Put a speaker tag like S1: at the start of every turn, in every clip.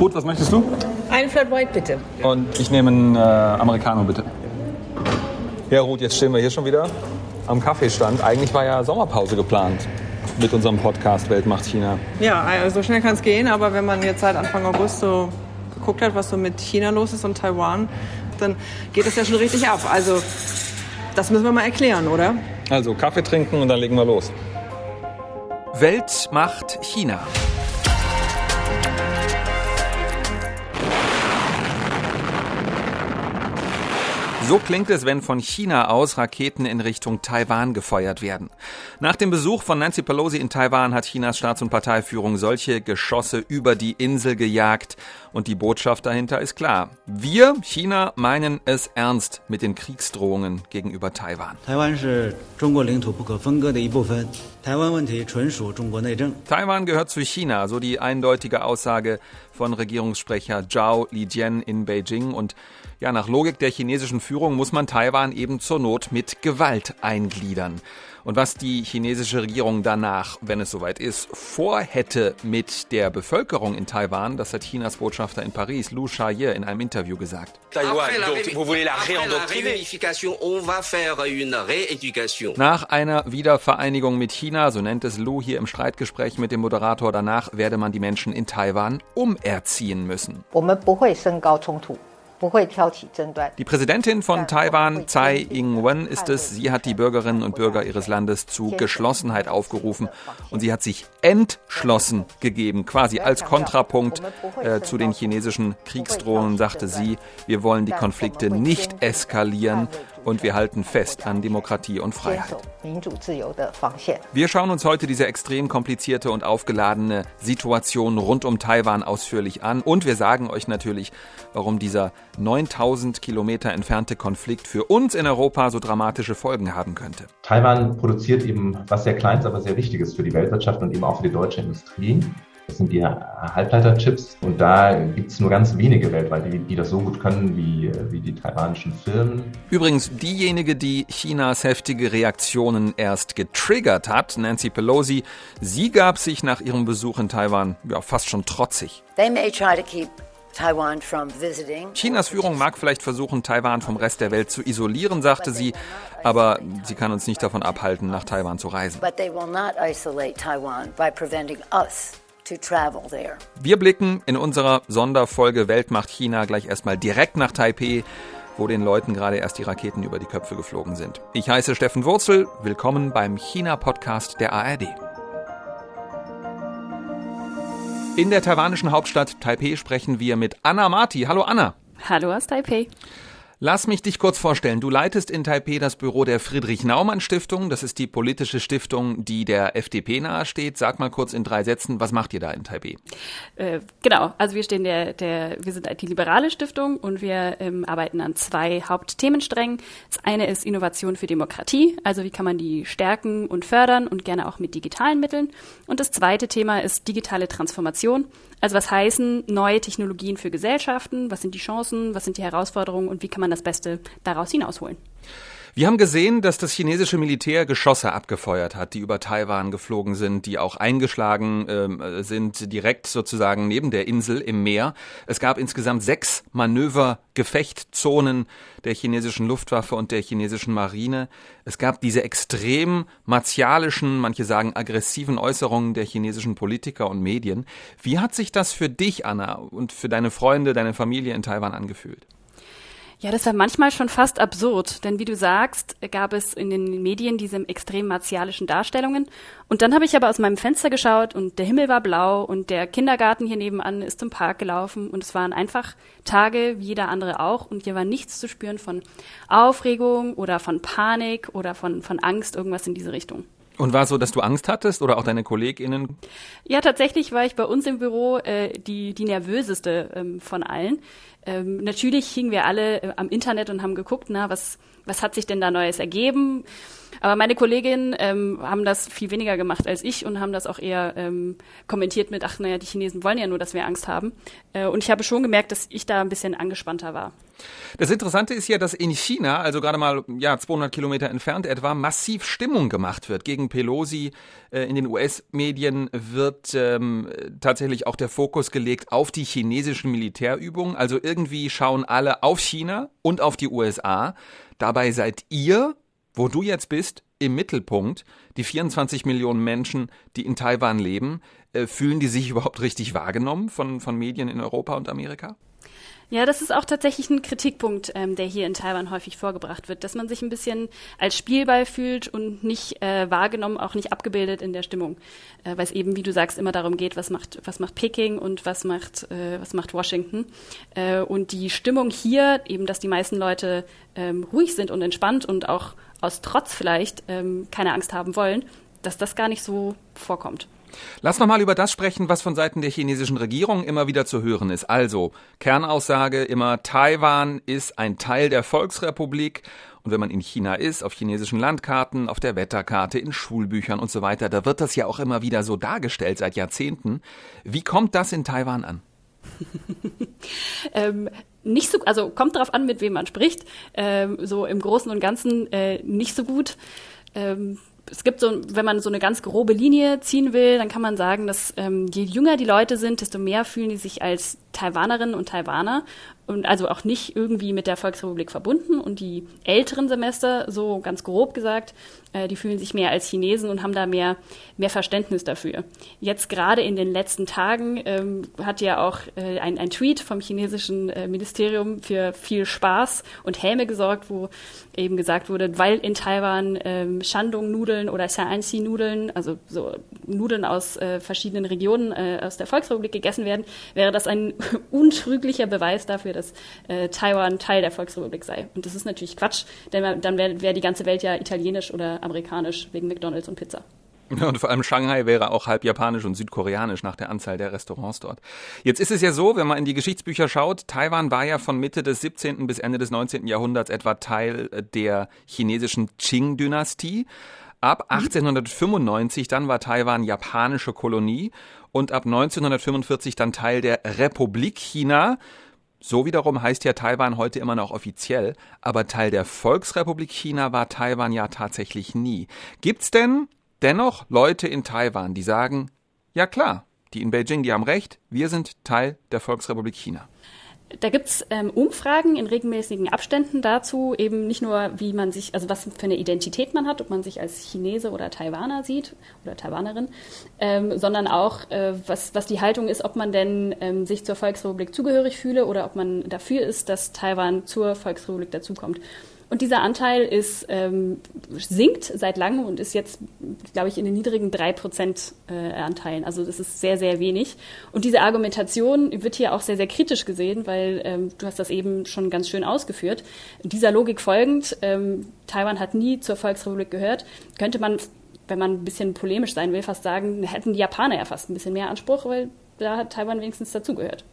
S1: Ruth, was möchtest du?
S2: Ein Flat White bitte.
S1: Und ich nehme einen äh, Americano bitte. Ja, Ruth, jetzt stehen wir hier schon wieder am Kaffeestand. Eigentlich war ja Sommerpause geplant mit unserem Podcast Welt macht China.
S2: Ja, also so schnell kann es gehen, aber wenn man jetzt seit Anfang August so geguckt hat, was so mit China los ist und Taiwan, dann geht es ja schon richtig ab. Also das müssen wir mal erklären, oder?
S1: Also Kaffee trinken und dann legen wir los.
S3: Welt macht China. So klingt es, wenn von China aus Raketen in Richtung Taiwan gefeuert werden. Nach dem Besuch von Nancy Pelosi in Taiwan hat Chinas Staats- und Parteiführung solche Geschosse über die Insel gejagt. Und die Botschaft dahinter ist klar. Wir, China, meinen es ernst mit den Kriegsdrohungen gegenüber Taiwan.
S4: Taiwan
S3: Taiwan gehört zu China, so die eindeutige Aussage von Regierungssprecher Zhao Lijian in Beijing. Und ja, nach Logik der chinesischen Führung muss man Taiwan eben zur Not mit Gewalt eingliedern. Und was die chinesische Regierung danach, wenn es soweit ist, vorhätte mit der Bevölkerung in Taiwan, das hat Chinas Botschafter in Paris, Lu Shaye, in einem Interview gesagt. Nach einer Wiedervereinigung mit China, so nennt es Lu hier im Streitgespräch mit dem Moderator, danach werde man die Menschen in Taiwan umerziehen müssen. Die Präsidentin von Taiwan, Tsai Ing-wen, ist es. Sie hat die Bürgerinnen und Bürger ihres Landes zu Geschlossenheit aufgerufen und sie hat sich entschlossen gegeben. Quasi als Kontrapunkt äh, zu den chinesischen Kriegsdrohungen sagte sie, wir wollen die Konflikte nicht eskalieren und wir halten fest an Demokratie und Freiheit. Wir schauen uns heute diese extrem komplizierte und aufgeladene Situation rund um Taiwan ausführlich an und wir sagen euch natürlich, warum dieser 9000 Kilometer entfernte Konflikt für uns in Europa so dramatische Folgen haben könnte.
S5: Taiwan produziert eben was sehr Kleines, aber sehr Wichtiges für die Weltwirtschaft und eben auch für die deutsche Industrie. Das sind die Halbleiterchips und da gibt es nur ganz wenige weltweit, die, die, das so gut können wie, wie die taiwanischen Firmen.
S3: Übrigens, diejenige, die Chinas heftige Reaktionen erst getriggert hat, Nancy Pelosi, sie gab sich nach ihrem Besuch in Taiwan ja, fast schon trotzig. They may try to keep Chinas Führung mag vielleicht versuchen, Taiwan vom Rest der Welt zu isolieren, sagte sie, aber sie kann uns nicht davon abhalten, nach Taiwan zu reisen. Wir blicken in unserer Sonderfolge Welt macht China gleich erstmal direkt nach Taipei, wo den Leuten gerade erst die Raketen über die Köpfe geflogen sind. Ich heiße Steffen Wurzel, willkommen beim China-Podcast der ARD. In der taiwanischen Hauptstadt Taipei sprechen wir mit Anna Marti. Hallo Anna.
S6: Hallo aus Taipei.
S3: Lass mich dich kurz vorstellen. Du leitest in Taipei das Büro der Friedrich-Naumann-Stiftung. Das ist die politische Stiftung, die der FDP nahesteht. Sag mal kurz in drei Sätzen, was macht ihr da in Taipei?
S6: Äh, genau, also wir stehen der, der, wir sind die liberale Stiftung und wir ähm, arbeiten an zwei Hauptthemensträngen. Das eine ist Innovation für Demokratie, also wie kann man die stärken und fördern und gerne auch mit digitalen Mitteln. Und das zweite Thema ist digitale Transformation. Also was heißen neue Technologien für Gesellschaften? Was sind die Chancen? Was sind die Herausforderungen? Und wie kann man das Beste daraus hinausholen?
S3: Wir haben gesehen, dass das chinesische Militär Geschosse abgefeuert hat, die über Taiwan geflogen sind, die auch eingeschlagen äh, sind, direkt sozusagen neben der Insel im Meer. Es gab insgesamt sechs Manöver-Gefechtzonen der chinesischen Luftwaffe und der chinesischen Marine. Es gab diese extrem martialischen, manche sagen aggressiven Äußerungen der chinesischen Politiker und Medien. Wie hat sich das für dich, Anna, und für deine Freunde, deine Familie in Taiwan angefühlt?
S6: Ja, das war manchmal schon fast absurd, denn wie du sagst, gab es in den Medien diese extrem martialischen Darstellungen. Und dann habe ich aber aus meinem Fenster geschaut und der Himmel war blau und der Kindergarten hier nebenan ist zum Park gelaufen und es waren einfach Tage wie jeder andere auch und hier war nichts zu spüren von Aufregung oder von Panik oder von, von Angst, irgendwas in diese Richtung.
S3: Und war es so, dass du Angst hattest oder auch deine KollegInnen?
S6: Ja, tatsächlich war ich bei uns im Büro äh, die, die nervöseste ähm, von allen. Ähm, natürlich hingen wir alle äh, am Internet und haben geguckt, na, was, was hat sich denn da Neues ergeben? Aber meine Kolleginnen ähm, haben das viel weniger gemacht als ich und haben das auch eher ähm, kommentiert mit, ach naja, die Chinesen wollen ja nur, dass wir Angst haben. Äh, und ich habe schon gemerkt, dass ich da ein bisschen angespannter war.
S3: Das Interessante ist ja, dass in China, also gerade mal ja 200 Kilometer entfernt etwa, massiv Stimmung gemacht wird gegen Pelosi. Äh, in den US-Medien wird ähm, tatsächlich auch der Fokus gelegt auf die chinesischen Militärübungen. Also irgendwie schauen alle auf China und auf die USA. Dabei seid ihr, wo du jetzt bist, im Mittelpunkt. Die 24 Millionen Menschen, die in Taiwan leben, äh, fühlen die sich überhaupt richtig wahrgenommen von, von Medien in Europa und Amerika?
S6: Ja, das ist auch tatsächlich ein Kritikpunkt, ähm, der hier in Taiwan häufig vorgebracht wird, dass man sich ein bisschen als Spielball fühlt und nicht äh, wahrgenommen, auch nicht abgebildet in der Stimmung, äh, weil es eben, wie du sagst, immer darum geht, was macht, was macht Peking und was macht, äh, was macht Washington. Äh, und die Stimmung hier, eben, dass die meisten Leute ähm, ruhig sind und entspannt und auch aus Trotz vielleicht ähm, keine Angst haben wollen, dass das gar nicht so vorkommt.
S3: Lass noch mal über das sprechen, was von Seiten der chinesischen Regierung immer wieder zu hören ist. Also, Kernaussage immer, Taiwan ist ein Teil der Volksrepublik. Und wenn man in China ist, auf chinesischen Landkarten, auf der Wetterkarte, in Schulbüchern und so weiter, da wird das ja auch immer wieder so dargestellt seit Jahrzehnten. Wie kommt das in Taiwan an?
S6: ähm, nicht so, also kommt darauf an, mit wem man spricht. Ähm, so im Großen und Ganzen äh, nicht so gut. Ähm, es gibt so, wenn man so eine ganz grobe Linie ziehen will, dann kann man sagen, dass ähm, je jünger die Leute sind, desto mehr fühlen die sich als Taiwanerinnen und Taiwaner und also auch nicht irgendwie mit der Volksrepublik verbunden. Und die älteren Semester, so ganz grob gesagt, äh, die fühlen sich mehr als Chinesen und haben da mehr, mehr Verständnis dafür. Jetzt gerade in den letzten Tagen ähm, hat ja auch äh, ein, ein Tweet vom chinesischen äh, Ministerium für viel Spaß und Häme gesorgt, wo eben gesagt wurde, weil in Taiwan ähm, Shandong-Nudeln oder Xianxi-Nudeln, also so Nudeln aus äh, verschiedenen Regionen äh, aus der Volksrepublik gegessen werden, wäre das ein untrüglicher Beweis dafür, dass äh, Taiwan Teil der Volksrepublik sei. Und das ist natürlich Quatsch, denn dann wäre wär die ganze Welt ja italienisch oder amerikanisch wegen McDonalds und Pizza.
S3: Ja, und vor allem Shanghai wäre auch halb japanisch und südkoreanisch nach der Anzahl der Restaurants dort. Jetzt ist es ja so, wenn man in die Geschichtsbücher schaut, Taiwan war ja von Mitte des 17. bis Ende des 19. Jahrhunderts etwa Teil der chinesischen Qing-Dynastie. Ab 1895 mhm. dann war Taiwan japanische Kolonie und ab 1945 dann Teil der Republik China. So wiederum heißt ja Taiwan heute immer noch offiziell, aber Teil der Volksrepublik China war Taiwan ja tatsächlich nie. Gibt's denn dennoch Leute in Taiwan, die sagen, ja klar, die in Beijing, die haben recht, wir sind Teil der Volksrepublik China?
S6: Da gibt's ähm, Umfragen in regelmäßigen Abständen dazu, eben nicht nur, wie man sich, also was für eine Identität man hat, ob man sich als Chinese oder Taiwaner sieht oder Taiwanerin, ähm, sondern auch, äh, was, was die Haltung ist, ob man denn ähm, sich zur Volksrepublik zugehörig fühle oder ob man dafür ist, dass Taiwan zur Volksrepublik dazukommt. Und dieser Anteil ist, ähm, sinkt seit langem und ist jetzt, glaube ich, in den niedrigen drei Prozent äh, Anteilen. Also das ist sehr, sehr wenig. Und diese Argumentation wird hier auch sehr, sehr kritisch gesehen, weil ähm, du hast das eben schon ganz schön ausgeführt. Dieser Logik folgend, ähm, Taiwan hat nie zur Volksrepublik gehört, könnte man, wenn man ein bisschen polemisch sein will, fast sagen, hätten die Japaner ja fast ein bisschen mehr Anspruch, weil da hat Taiwan wenigstens dazugehört.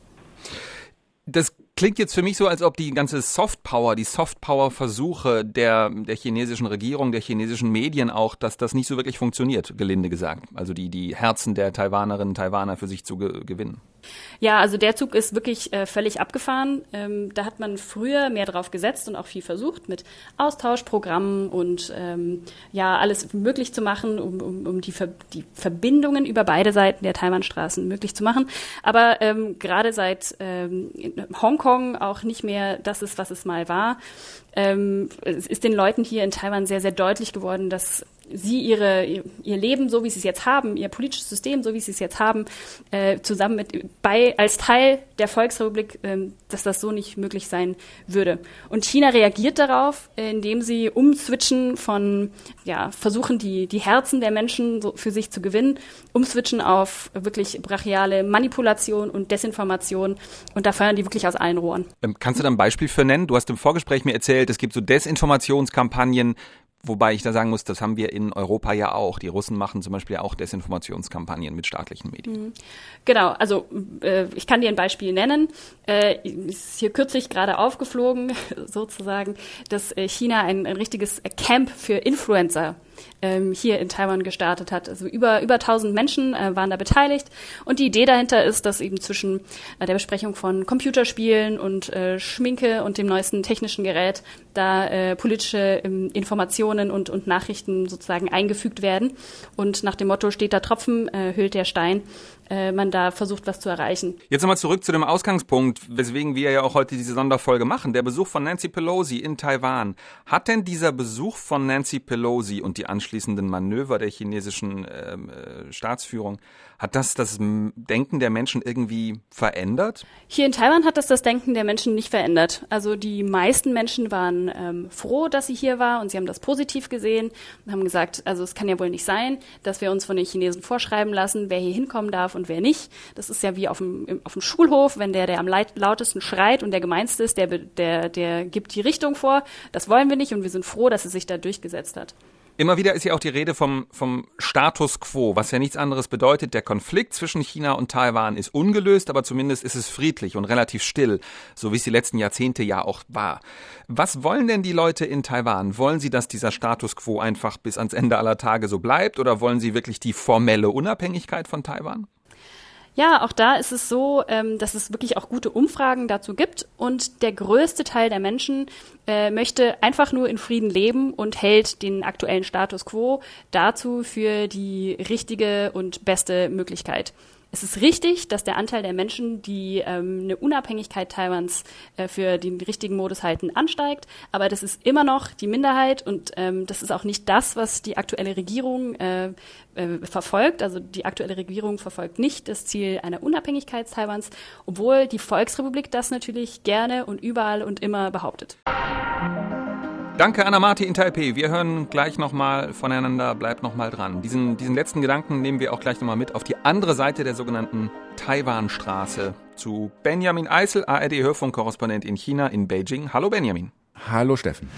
S3: Das klingt jetzt für mich so, als ob die ganze Softpower, die Softpower-Versuche der, der chinesischen Regierung, der chinesischen Medien auch, dass das nicht so wirklich funktioniert, gelinde gesagt. Also die, die Herzen der Taiwanerinnen und Taiwaner für sich zu ge gewinnen.
S6: Ja, also der Zug ist wirklich äh, völlig abgefahren. Ähm, da hat man früher mehr drauf gesetzt und auch viel versucht mit Austauschprogrammen und ähm, ja, alles möglich zu machen, um, um, um die, Ver die Verbindungen über beide Seiten der Taiwanstraßen möglich zu machen. Aber ähm, gerade seit ähm, Hongkong auch nicht mehr das ist, was es mal war, ähm, es ist den Leuten hier in Taiwan sehr, sehr deutlich geworden, dass sie ihre, ihr Leben, so wie sie es jetzt haben, ihr politisches System, so wie sie es jetzt haben, äh, zusammen mit, bei, als Teil der Volksrepublik, äh, dass das so nicht möglich sein würde. Und China reagiert darauf, indem sie umswitchen von, ja, versuchen die, die Herzen der Menschen so für sich zu gewinnen, umswitchen auf wirklich brachiale Manipulation und Desinformation und da feuern die wirklich aus allen Rohren.
S3: Ähm, kannst du da ein Beispiel für nennen? Du hast im Vorgespräch mir erzählt, es gibt so Desinformationskampagnen, Wobei ich da sagen muss, das haben wir in Europa ja auch. Die Russen machen zum Beispiel auch Desinformationskampagnen mit staatlichen Medien. Mhm.
S6: Genau, also äh, ich kann dir ein Beispiel nennen. Äh, ist hier kürzlich gerade aufgeflogen, sozusagen, dass äh, China ein, ein richtiges Camp für Influencer ähm, hier in Taiwan gestartet hat. Also über, über 1000 Menschen äh, waren da beteiligt. Und die Idee dahinter ist, dass eben zwischen äh, der Besprechung von Computerspielen und äh, Schminke und dem neuesten technischen Gerät da äh, politische ähm, Informationen und, und Nachrichten sozusagen eingefügt werden. Und nach dem Motto steht da Tropfen, äh, hüllt der Stein man da versucht, was zu erreichen.
S3: Jetzt nochmal zurück zu dem Ausgangspunkt, weswegen wir ja auch heute diese Sonderfolge machen. Der Besuch von Nancy Pelosi in Taiwan. Hat denn dieser Besuch von Nancy Pelosi und die anschließenden Manöver der chinesischen ähm, äh, Staatsführung, hat das das Denken der Menschen irgendwie verändert?
S6: Hier in Taiwan hat das das Denken der Menschen nicht verändert. Also die meisten Menschen waren ähm, froh, dass sie hier war und sie haben das positiv gesehen und haben gesagt, also es kann ja wohl nicht sein, dass wir uns von den Chinesen vorschreiben lassen, wer hier hinkommen darf und wer nicht. Das ist ja wie auf dem, auf dem Schulhof, wenn der, der am lautesten schreit und der gemeinste ist, der, der, der gibt die Richtung vor. Das wollen wir nicht und wir sind froh, dass es sich da durchgesetzt hat.
S3: Immer wieder ist ja auch die Rede vom, vom Status quo, was ja nichts anderes bedeutet. Der Konflikt zwischen China und Taiwan ist ungelöst, aber zumindest ist es friedlich und relativ still, so wie es die letzten Jahrzehnte ja auch war. Was wollen denn die Leute in Taiwan? Wollen sie, dass dieser Status quo einfach bis ans Ende aller Tage so bleibt oder wollen sie wirklich die formelle Unabhängigkeit von Taiwan?
S6: Ja, auch da ist es so, ähm, dass es wirklich auch gute Umfragen dazu gibt und der größte Teil der Menschen äh, möchte einfach nur in Frieden leben und hält den aktuellen Status quo dazu für die richtige und beste Möglichkeit. Es ist richtig, dass der Anteil der Menschen, die ähm, eine Unabhängigkeit Taiwans äh, für den richtigen Modus halten, ansteigt. Aber das ist immer noch die Minderheit und ähm, das ist auch nicht das, was die aktuelle Regierung äh, äh, verfolgt. Also die aktuelle Regierung verfolgt nicht das Ziel einer Unabhängigkeit Taiwans, obwohl die Volksrepublik das natürlich gerne und überall und immer behauptet.
S3: Danke, Anna Marti in Taipei. Wir hören gleich nochmal voneinander. Bleibt nochmal dran. Diesen, diesen letzten Gedanken nehmen wir auch gleich nochmal mit auf die andere Seite der sogenannten Taiwanstraße zu Benjamin Eisel, ARD-Hörfunkkorrespondent in China, in Beijing. Hallo Benjamin.
S4: Hallo Steffen.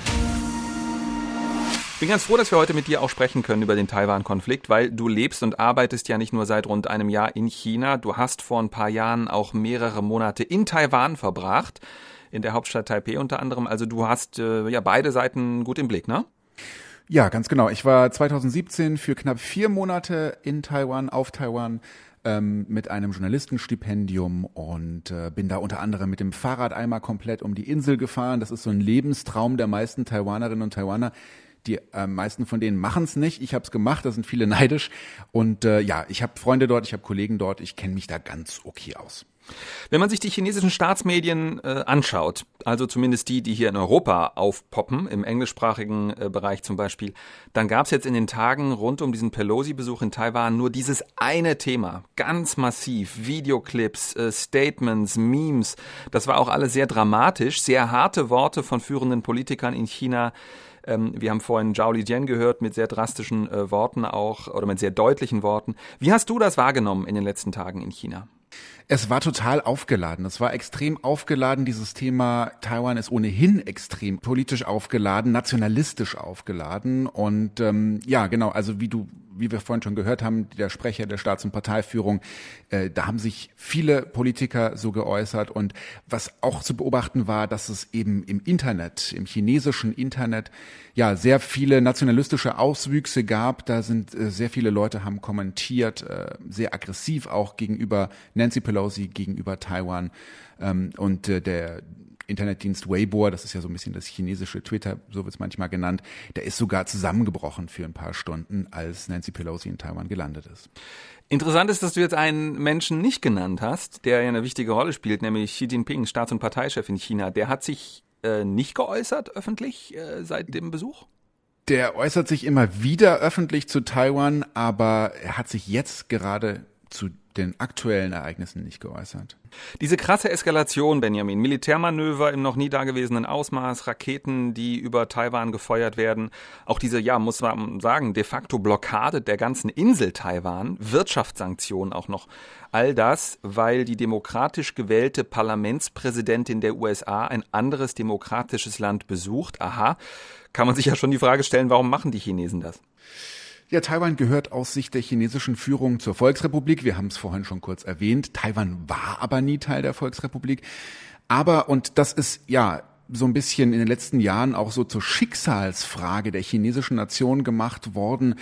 S3: Ich bin ganz froh, dass wir heute mit dir auch sprechen können über den Taiwan-Konflikt, weil du lebst und arbeitest ja nicht nur seit rund einem Jahr in China. Du hast vor ein paar Jahren auch mehrere Monate in Taiwan verbracht in der Hauptstadt Taipei unter anderem. Also du hast äh, ja beide Seiten gut im Blick, ne?
S4: Ja, ganz genau. Ich war 2017 für knapp vier Monate in Taiwan, auf Taiwan ähm, mit einem Journalistenstipendium und äh, bin da unter anderem mit dem Fahrrad einmal komplett um die Insel gefahren. Das ist so ein Lebenstraum der meisten Taiwanerinnen und Taiwaner. Die äh, meisten von denen machen es nicht. Ich habe es gemacht, da sind viele neidisch. Und äh, ja, ich habe Freunde dort, ich habe Kollegen dort, ich kenne mich da ganz okay aus.
S3: Wenn man sich die chinesischen Staatsmedien äh, anschaut, also zumindest die, die hier in Europa aufpoppen, im englischsprachigen äh, Bereich zum Beispiel, dann gab es jetzt in den Tagen rund um diesen Pelosi-Besuch in Taiwan nur dieses eine Thema, ganz massiv, Videoclips, äh, Statements, Memes. Das war auch alles sehr dramatisch, sehr harte Worte von führenden Politikern in China. Ähm, wir haben vorhin Zhao Lijian gehört mit sehr drastischen äh, Worten auch oder mit sehr deutlichen Worten. Wie hast du das wahrgenommen in den letzten Tagen in China?
S4: Es war total aufgeladen. Es war extrem aufgeladen. Dieses Thema Taiwan ist ohnehin extrem politisch aufgeladen, nationalistisch aufgeladen. Und ähm, ja, genau, also wie du wie wir vorhin schon gehört haben, der Sprecher der Staats- und Parteiführung, äh, da haben sich viele Politiker so geäußert. Und was auch zu beobachten war, dass es eben im Internet, im chinesischen Internet, ja, sehr viele nationalistische Auswüchse gab. Da sind äh, sehr viele Leute haben kommentiert, äh, sehr aggressiv auch gegenüber Nancy Pelosi, gegenüber Taiwan. Ähm, und äh, der Internetdienst Weibo, das ist ja so ein bisschen das chinesische Twitter, so wird es manchmal genannt, der ist sogar zusammengebrochen für ein paar Stunden, als Nancy Pelosi in Taiwan gelandet ist.
S3: Interessant ist, dass du jetzt einen Menschen nicht genannt hast, der ja eine wichtige Rolle spielt, nämlich Xi Jinping, Staats- und Parteichef in China. Der hat sich äh, nicht geäußert öffentlich äh, seit dem Besuch?
S4: Der äußert sich immer wieder öffentlich zu Taiwan, aber er hat sich jetzt gerade zu den aktuellen Ereignissen nicht geäußert.
S3: Diese krasse Eskalation, Benjamin, Militärmanöver im noch nie dagewesenen Ausmaß, Raketen, die über Taiwan gefeuert werden, auch diese, ja, muss man sagen, de facto Blockade der ganzen Insel Taiwan, Wirtschaftssanktionen auch noch. All das, weil die demokratisch gewählte Parlamentspräsidentin der USA ein anderes demokratisches Land besucht. Aha, kann man sich ja schon die Frage stellen, warum machen die Chinesen das?
S4: Ja, Taiwan gehört aus Sicht der chinesischen Führung zur Volksrepublik. Wir haben es vorhin schon kurz erwähnt. Taiwan war aber nie Teil der Volksrepublik. Aber, und das ist ja so ein bisschen in den letzten Jahren auch so zur Schicksalsfrage der chinesischen Nation gemacht worden,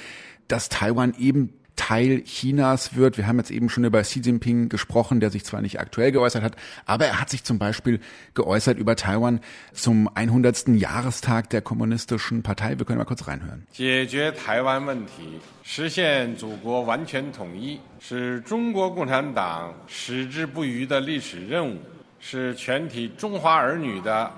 S4: dass Taiwan eben Teil Chinas wird. Wir haben jetzt eben schon über Xi Jinping gesprochen, der sich zwar nicht aktuell geäußert hat, aber er hat sich zum Beispiel geäußert über Taiwan zum 100. Jahrestag der kommunistischen Partei. Wir können mal kurz reinhören.
S7: 解决台湾问题，实现祖国完全统一，是中国共产党矢志不渝的历史任务，是全体中华儿女的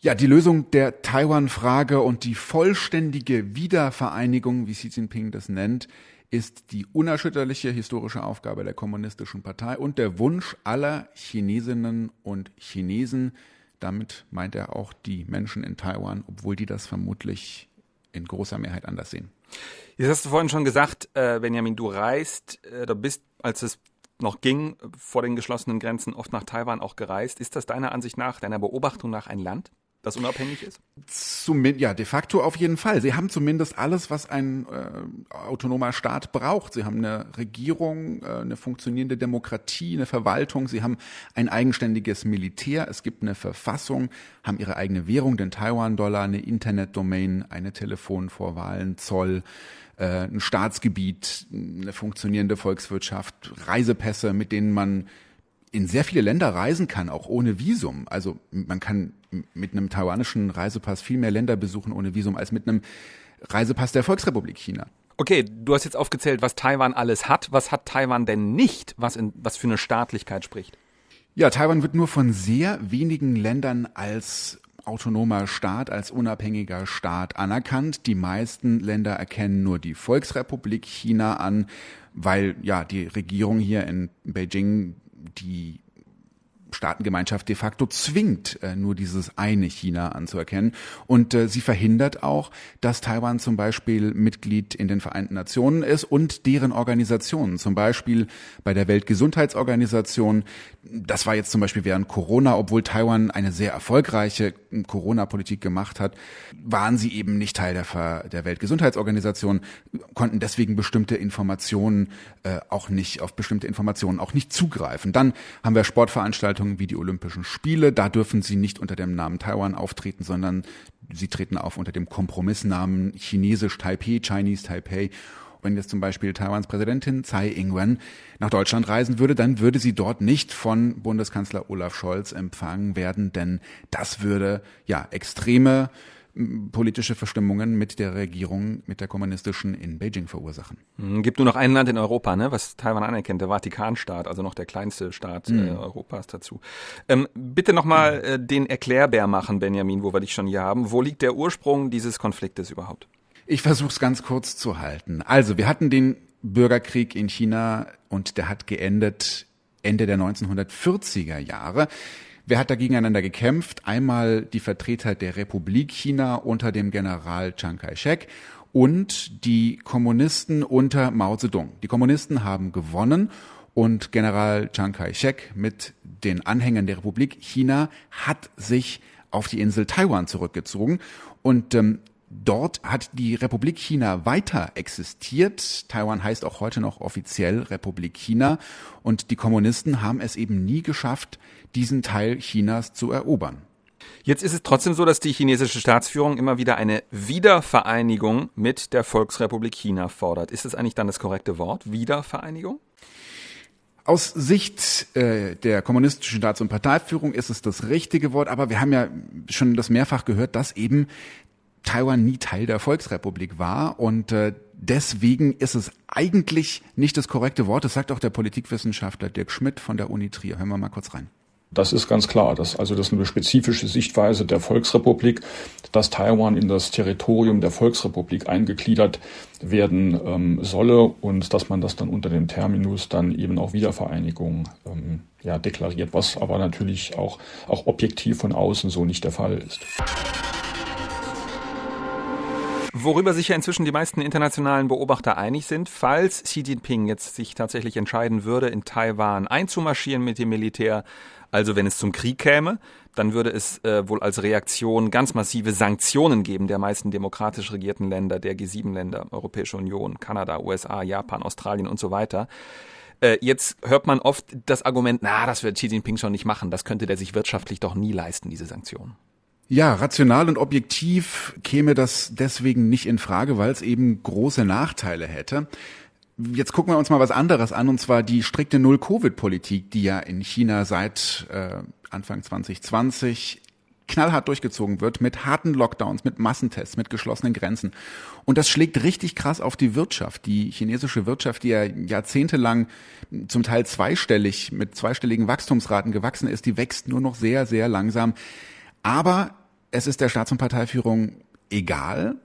S4: ja, die Lösung der Taiwan-Frage und die vollständige Wiedervereinigung, wie Xi Jinping das nennt, ist die unerschütterliche historische Aufgabe der Kommunistischen Partei und der Wunsch aller Chinesinnen und Chinesen. Damit meint er auch die Menschen in Taiwan, obwohl die das vermutlich in großer Mehrheit anders sehen.
S3: Jetzt hast du vorhin schon gesagt, äh, Benjamin, du reist, äh, du bist, als es noch ging, vor den geschlossenen Grenzen oft nach Taiwan auch gereist. Ist das deiner Ansicht nach, deiner Beobachtung nach ein Land? Das unabhängig ist?
S4: Zumindest, ja, de facto auf jeden Fall. Sie haben zumindest alles, was ein äh, autonomer Staat braucht. Sie haben eine Regierung, äh, eine funktionierende Demokratie, eine Verwaltung. Sie haben ein eigenständiges Militär. Es gibt eine Verfassung, haben ihre eigene Währung, den Taiwan-Dollar, eine Internetdomain, eine Telefonvorwahlen, Zoll äh, ein Staatsgebiet, eine funktionierende Volkswirtschaft, Reisepässe, mit denen man in sehr viele Länder reisen kann, auch ohne Visum. Also man kann mit einem taiwanischen Reisepass viel mehr Länder besuchen ohne Visum als mit einem Reisepass der Volksrepublik China.
S3: Okay, du hast jetzt aufgezählt, was Taiwan alles hat. Was hat Taiwan denn nicht, was, in, was für eine Staatlichkeit spricht?
S4: Ja, Taiwan wird nur von sehr wenigen Ländern als autonomer Staat, als unabhängiger Staat anerkannt. Die meisten Länder erkennen nur die Volksrepublik China an, weil ja die Regierung hier in Beijing die Staatengemeinschaft de facto zwingt, äh, nur dieses eine China anzuerkennen. Und äh, sie verhindert auch, dass Taiwan zum Beispiel Mitglied in den Vereinten Nationen ist und deren Organisationen, zum Beispiel bei der Weltgesundheitsorganisation. Das war jetzt zum Beispiel während Corona, obwohl Taiwan eine sehr erfolgreiche Corona-Politik gemacht hat, waren sie eben nicht Teil der, der Weltgesundheitsorganisation, konnten deswegen bestimmte Informationen äh, auch nicht, auf bestimmte Informationen auch nicht zugreifen. Dann haben wir Sportveranstaltungen Veranstaltungen wie die Olympischen Spiele. Da dürfen sie nicht unter dem Namen Taiwan auftreten, sondern sie treten auf unter dem Kompromissnamen Chinesisch Taipei, Chinese Taipei. Wenn jetzt zum Beispiel Taiwans Präsidentin Tsai Ing-wen nach Deutschland reisen würde, dann würde sie dort nicht von Bundeskanzler Olaf Scholz empfangen werden, denn das würde ja extreme politische Verstimmungen mit der Regierung, mit der kommunistischen in Beijing verursachen.
S3: Mhm, gibt nur noch ein Land in Europa, ne, was Taiwan anerkennt, der Vatikanstaat, also noch der kleinste Staat mhm. äh, Europas dazu. Ähm, bitte nochmal äh, den Erklärbär machen, Benjamin, wo wir dich schon hier haben. Wo liegt der Ursprung dieses Konfliktes überhaupt?
S4: Ich versuche es ganz kurz zu halten. Also, wir hatten den Bürgerkrieg in China und der hat geendet Ende der 1940er Jahre. Wer hat da gegeneinander gekämpft? Einmal die Vertreter der Republik China unter dem General Chiang Kai-shek und die Kommunisten unter Mao Zedong. Die Kommunisten haben gewonnen und General Chiang Kai-shek mit den Anhängern der Republik China hat sich auf die Insel Taiwan zurückgezogen und ähm, Dort hat die Republik China weiter existiert. Taiwan heißt auch heute noch offiziell Republik China. Und die Kommunisten haben es eben nie geschafft, diesen Teil Chinas zu erobern.
S3: Jetzt ist es trotzdem so, dass die chinesische Staatsführung immer wieder eine Wiedervereinigung mit der Volksrepublik China fordert. Ist das eigentlich dann das korrekte Wort? Wiedervereinigung?
S4: Aus Sicht äh, der kommunistischen Staats- und Parteiführung ist es das richtige Wort, aber wir haben ja schon das mehrfach gehört, dass eben Taiwan nie Teil der Volksrepublik war und äh, deswegen ist es eigentlich nicht das korrekte Wort. Das sagt auch der Politikwissenschaftler Dirk Schmidt von der Uni Trier. Hören wir mal kurz rein.
S8: Das ist ganz klar. Das, also das ist eine spezifische Sichtweise der Volksrepublik, dass Taiwan in das Territorium der Volksrepublik eingegliedert werden ähm, solle und dass man das dann unter dem Terminus dann eben auch Wiedervereinigung ähm, ja, deklariert, was aber natürlich auch, auch objektiv von außen so nicht der Fall ist.
S3: Worüber sich ja inzwischen die meisten internationalen Beobachter einig sind, falls Xi Jinping jetzt sich tatsächlich entscheiden würde, in Taiwan einzumarschieren mit dem Militär, also wenn es zum Krieg käme, dann würde es äh, wohl als Reaktion ganz massive Sanktionen geben der meisten demokratisch regierten Länder, der G7-Länder, Europäische Union, Kanada, USA, Japan, Australien und so weiter. Äh, jetzt hört man oft das Argument, na, das wird Xi Jinping schon nicht machen, das könnte der sich wirtschaftlich doch nie leisten, diese Sanktionen.
S4: Ja, rational und objektiv käme das deswegen nicht in Frage, weil es eben große Nachteile hätte. Jetzt gucken wir uns mal was anderes an, und zwar die strikte Null-Covid-Politik, die ja in China seit äh, Anfang 2020 knallhart durchgezogen wird mit harten Lockdowns, mit Massentests, mit geschlossenen Grenzen. Und das schlägt richtig krass auf die Wirtschaft. Die chinesische Wirtschaft, die ja jahrzehntelang zum Teil zweistellig, mit zweistelligen Wachstumsraten gewachsen ist, die wächst nur noch sehr, sehr langsam. Aber es ist der Staats- und Parteiführung egal,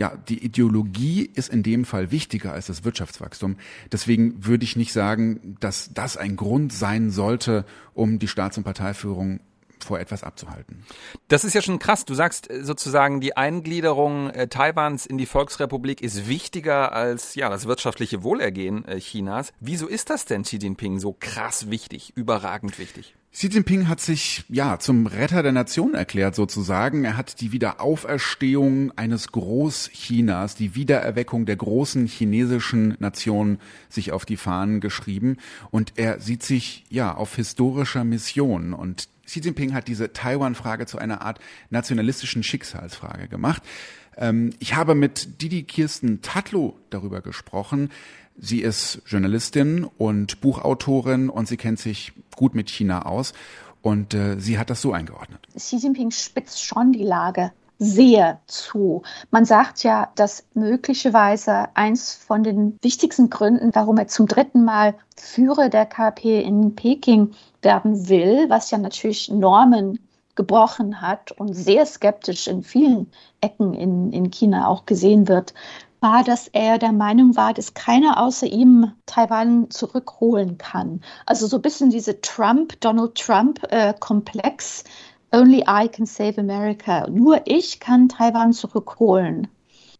S4: ja, die Ideologie ist in dem Fall wichtiger als das Wirtschaftswachstum. Deswegen würde ich nicht sagen, dass das ein Grund sein sollte, um die Staats- und Parteiführung vor etwas abzuhalten.
S3: Das ist ja schon krass. Du sagst äh, sozusagen, die Eingliederung äh, Taiwans in die Volksrepublik ist wichtiger als ja das wirtschaftliche Wohlergehen äh, Chinas. Wieso ist das denn Xi Jinping so krass wichtig, überragend wichtig?
S4: Xi Jinping hat sich ja zum Retter der Nation erklärt sozusagen. Er hat die Wiederauferstehung eines Großchinas, die Wiedererweckung der großen chinesischen Nation sich auf die Fahnen geschrieben und er sieht sich ja auf historischer Mission und Xi Jinping hat diese Taiwan-Frage zu einer Art nationalistischen Schicksalsfrage gemacht. Ähm, ich habe mit Didi Kirsten Tatlo darüber gesprochen. Sie ist Journalistin und Buchautorin und sie kennt sich gut mit China aus. Und äh, sie hat das so eingeordnet.
S9: Xi Jinping spitzt schon die Lage sehr zu. Man sagt ja, dass möglicherweise eins von den wichtigsten Gründen, warum er zum dritten Mal Führer der KP in Peking werden will, was ja natürlich Normen gebrochen hat und sehr skeptisch in vielen Ecken in, in China auch gesehen wird, war, dass er der Meinung war, dass keiner außer ihm Taiwan zurückholen kann. Also so ein bisschen diese Trump, Donald Trump-Komplex. Äh, Only I can save America. Nur ich kann Taiwan zurückholen.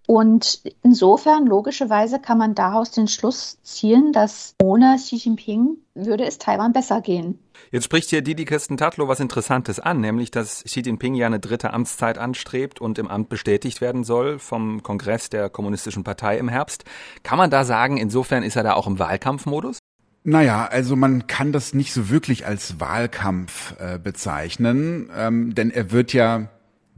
S9: Und insofern, logischerweise, kann man daraus den Schluss ziehen, dass ohne Xi Jinping würde es Taiwan besser gehen.
S3: Jetzt spricht hier Didi Kirsten Tatlo was Interessantes an, nämlich, dass Xi Jinping ja eine dritte Amtszeit anstrebt und im Amt bestätigt werden soll vom Kongress der Kommunistischen Partei im Herbst. Kann man da sagen, insofern ist er da auch im Wahlkampfmodus?
S4: Naja, also man kann das nicht so wirklich als Wahlkampf äh, bezeichnen, ähm, denn er wird ja